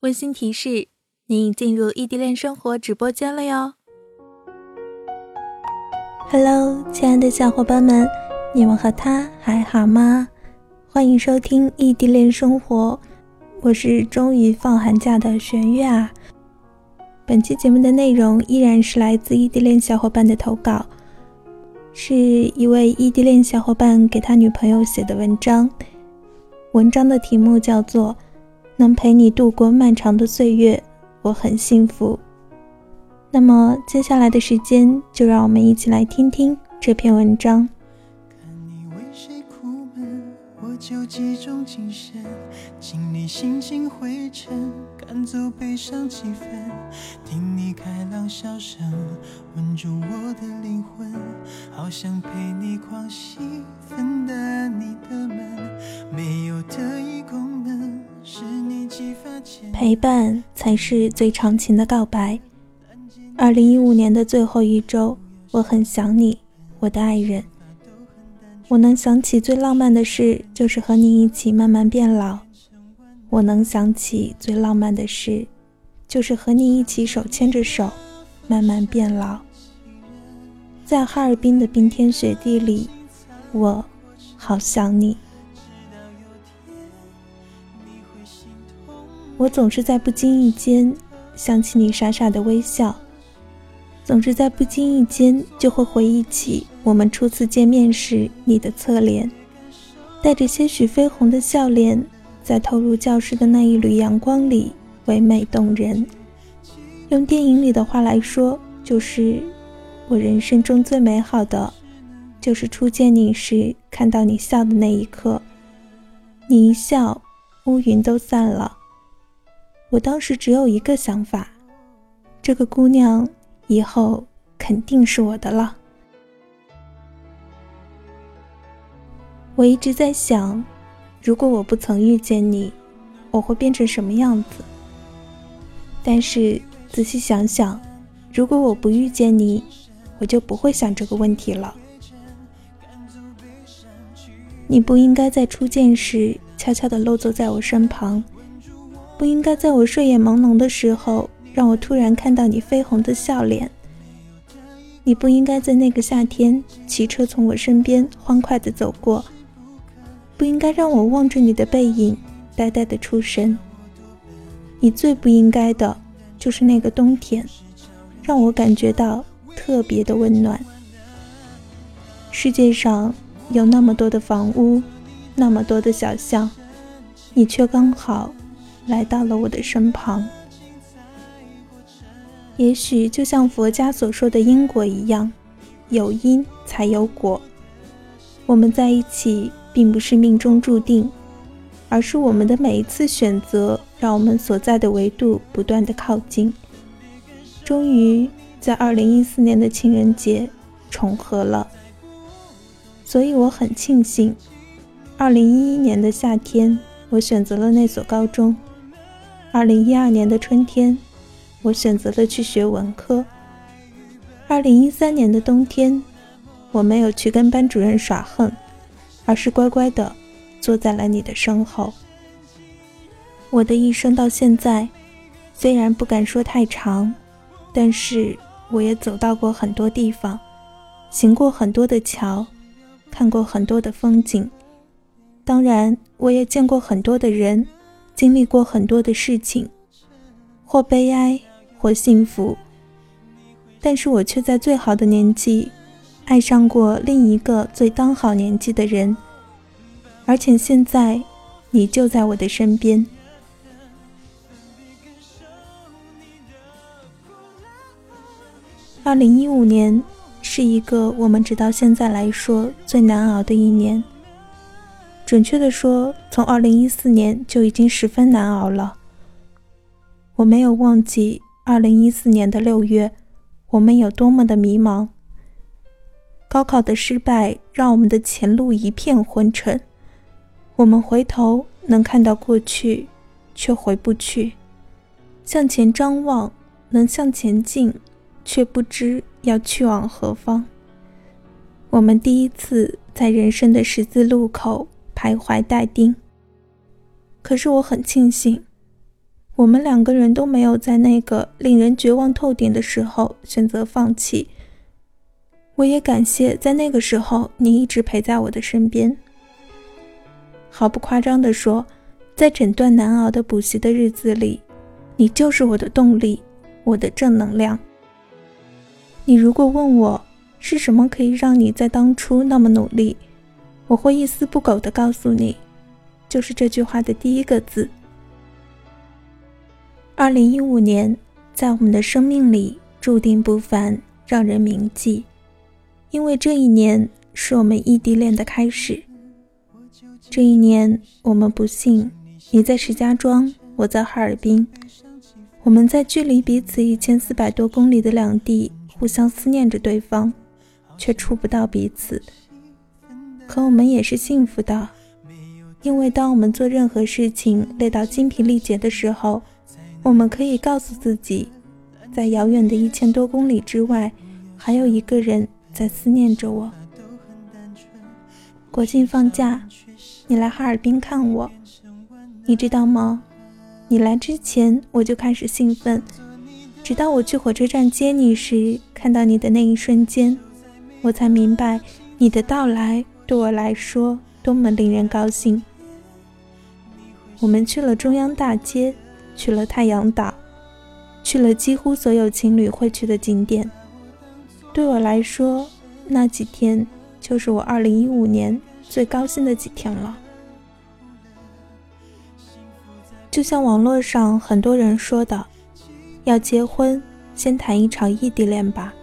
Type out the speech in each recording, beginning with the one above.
温馨提示：您已进入异地恋生活直播间了哟。Hello，亲爱的小伙伴们，你们和他还好吗？欢迎收听异地恋生活，我是终于放寒假的玄月啊。本期节目的内容依然是来自异地恋小伙伴的投稿，是一位异地恋小伙伴给他女朋友写的文章，文章的题目叫做。能陪你度过漫长的岁月，我很幸福。那么接下来的时间，就让我们一起来听听这篇文章。看你为谁苦闷，我就集中精神，清理心情灰尘，赶走悲伤气氛，听你开朗笑声，温住我的灵魂，好想陪你狂喜，分担你的闷，没有特异功能。是陪伴才是最长情的告白。二零一五年的最后一周，我很想你，我的爱人。我能想起最浪漫的事，就是和你一起慢慢变老。我能想起最浪漫的事，就是和你一起手牵着手，慢慢变老。在哈尔滨的冰天雪地里，我好想你。我总是在不经意间想起你傻傻的微笑，总是在不经意间就会回忆起我们初次见面时你的侧脸，带着些许绯红的笑脸，在投入教室的那一缕阳光里唯美动人。用电影里的话来说，就是我人生中最美好的，就是初见你时看到你笑的那一刻，你一笑，乌云都散了。我当时只有一个想法，这个姑娘以后肯定是我的了。我一直在想，如果我不曾遇见你，我会变成什么样子？但是仔细想想，如果我不遇见你，我就不会想这个问题了。你不应该在初见时悄悄地漏坐在我身旁。不应该在我睡眼朦胧的时候，让我突然看到你绯红的笑脸。你不应该在那个夏天骑车从我身边欢快地走过。不应该让我望着你的背影，呆呆地出神。你最不应该的，就是那个冬天，让我感觉到特别的温暖。世界上有那么多的房屋，那么多的小巷，你却刚好。来到了我的身旁，也许就像佛家所说的因果一样，有因才有果。我们在一起，并不是命中注定，而是我们的每一次选择，让我们所在的维度不断的靠近。终于在二零一四年的情人节重合了，所以我很庆幸，二零一一年的夏天，我选择了那所高中。二零一二年的春天，我选择了去学文科。二零一三年的冬天，我没有去跟班主任耍横，而是乖乖的坐在了你的身后。我的一生到现在，虽然不敢说太长，但是我也走到过很多地方，行过很多的桥，看过很多的风景，当然，我也见过很多的人。经历过很多的事情，或悲哀，或幸福，但是我却在最好的年纪，爱上过另一个最当好年纪的人，而且现在，你就在我的身边。二零一五年是一个我们直到现在来说最难熬的一年。准确的说，从二零一四年就已经十分难熬了。我没有忘记二零一四年的六月，我们有多么的迷茫。高考的失败让我们的前路一片昏沉，我们回头能看到过去，却回不去；向前张望，能向前进，却不知要去往何方。我们第一次在人生的十字路口。徘徊待定。可是我很庆幸，我们两个人都没有在那个令人绝望透顶的时候选择放弃。我也感谢在那个时候你一直陪在我的身边。毫不夸张地说，在整段难熬的补习的日子里，你就是我的动力，我的正能量。你如果问我是什么可以让你在当初那么努力，我会一丝不苟地告诉你，就是这句话的第一个字。二零一五年，在我们的生命里注定不凡，让人铭记。因为这一年是我们异地恋的开始。这一年，我们不幸，你在石家庄，我在哈尔滨，我们在距离彼此一千四百多公里的两地，互相思念着对方，却触不到彼此。可我们也是幸福的，因为当我们做任何事情累到精疲力竭的时候。我们可以告诉自己，在遥远的一千多公里之外，还有一个人在思念着我。国庆放假，你来哈尔滨看我，你知道吗？你来之前我就开始兴奋，直到我去火车站接你时，看到你的那一瞬间，我才明白你的到来对我来说多么令人高兴。我们去了中央大街。去了太阳岛，去了几乎所有情侣会去的景点。对我来说，那几天就是我2015年最高兴的几天了。就像网络上很多人说的，要结婚，先谈一场异地恋吧。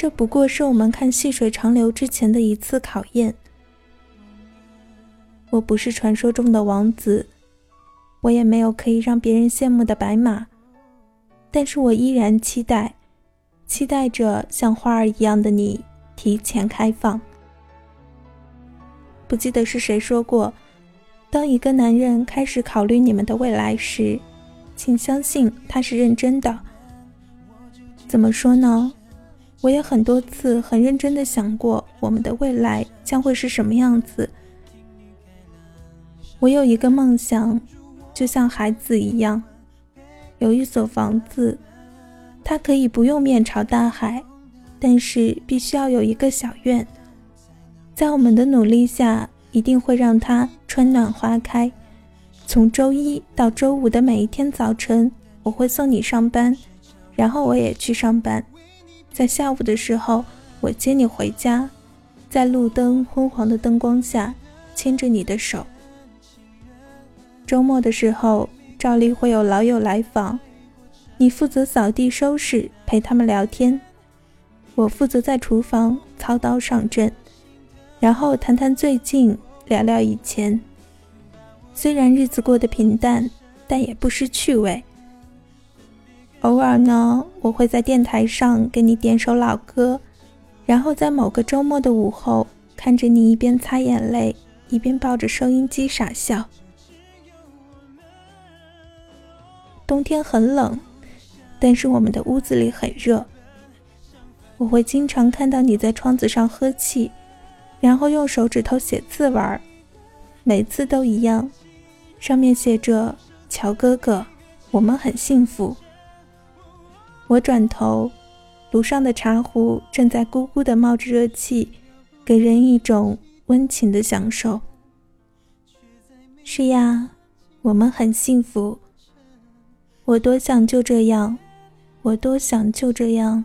这不过是我们看细水长流之前的一次考验。我不是传说中的王子。我也没有可以让别人羡慕的白马，但是我依然期待，期待着像花儿一样的你提前开放。不记得是谁说过，当一个男人开始考虑你们的未来时，请相信他是认真的。怎么说呢？我也很多次很认真的想过，我们的未来将会是什么样子。我有一个梦想。就像孩子一样，有一所房子，它可以不用面朝大海，但是必须要有一个小院。在我们的努力下，一定会让它春暖花开。从周一到周五的每一天早晨，我会送你上班，然后我也去上班。在下午的时候，我接你回家，在路灯昏黄的灯光下，牵着你的手。周末的时候，照例会有老友来访，你负责扫地收拾，陪他们聊天；我负责在厨房操刀上阵，然后谈谈最近，聊聊以前。虽然日子过得平淡，但也不失趣味。偶尔呢，我会在电台上给你点首老歌，然后在某个周末的午后，看着你一边擦眼泪，一边抱着收音机傻笑。冬天很冷，但是我们的屋子里很热。我会经常看到你在窗子上呵气，然后用手指头写字玩儿，每次都一样，上面写着“乔哥哥，我们很幸福”。我转头，炉上的茶壶正在咕咕的冒着热气，给人一种温情的享受。是呀，我们很幸福。我多想就这样，我多想就这样，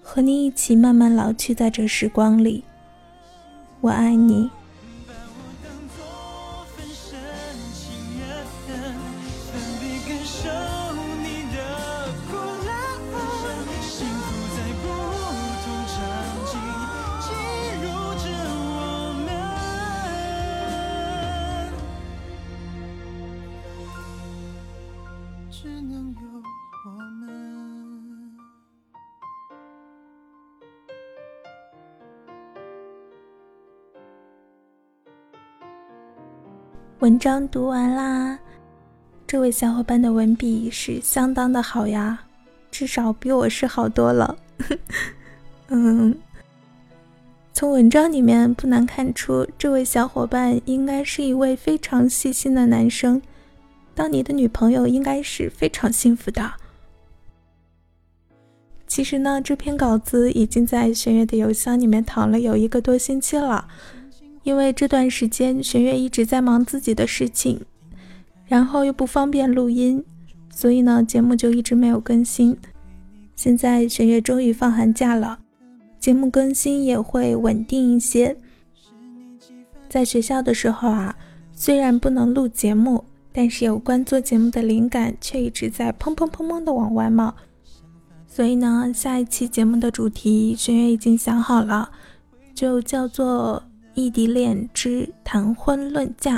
和你一起慢慢老去在这时光里。我爱你。文章读完啦，这位小伙伴的文笔是相当的好呀，至少比我是好多了。嗯，从文章里面不难看出，这位小伙伴应该是一位非常细心的男生。当你的女朋友应该是非常幸福的。其实呢，这篇稿子已经在玄月的邮箱里面躺了有一个多星期了，因为这段时间玄月一直在忙自己的事情，然后又不方便录音，所以呢，节目就一直没有更新。现在玄月终于放寒假了，节目更新也会稳定一些。在学校的时候啊，虽然不能录节目，但是有关做节目的灵感却一直在砰砰砰砰的往外冒。所以呢，下一期节目的主题，玄月已经想好了，就叫做《异地恋之谈婚论嫁》。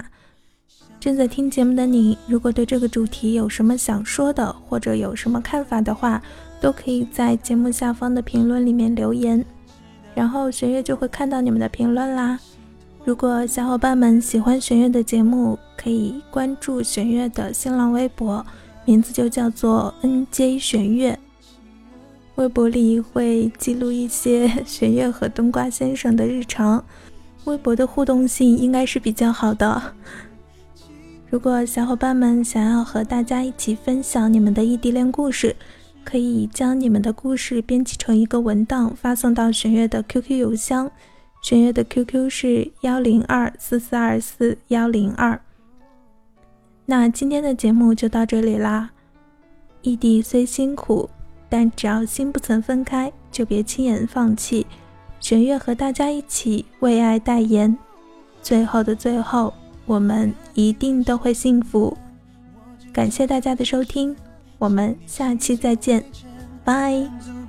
正在听节目的你，如果对这个主题有什么想说的，或者有什么看法的话，都可以在节目下方的评论里面留言，然后玄月就会看到你们的评论啦。如果小伙伴们喜欢玄月的节目，可以关注玄月的新浪微博，名字就叫做 NJ 玄月。微博里会记录一些玄月和冬瓜先生的日常，微博的互动性应该是比较好的。如果小伙伴们想要和大家一起分享你们的异地恋故事，可以将你们的故事编辑成一个文档发送到玄月的 QQ 邮箱，玄月的 QQ 是幺零二四四二四幺零二。那今天的节目就到这里啦，异地虽辛苦。但只要心不曾分开，就别轻言放弃。玄月和大家一起为爱代言，最后的最后，我们一定都会幸福。感谢大家的收听，我们下期再见，拜。情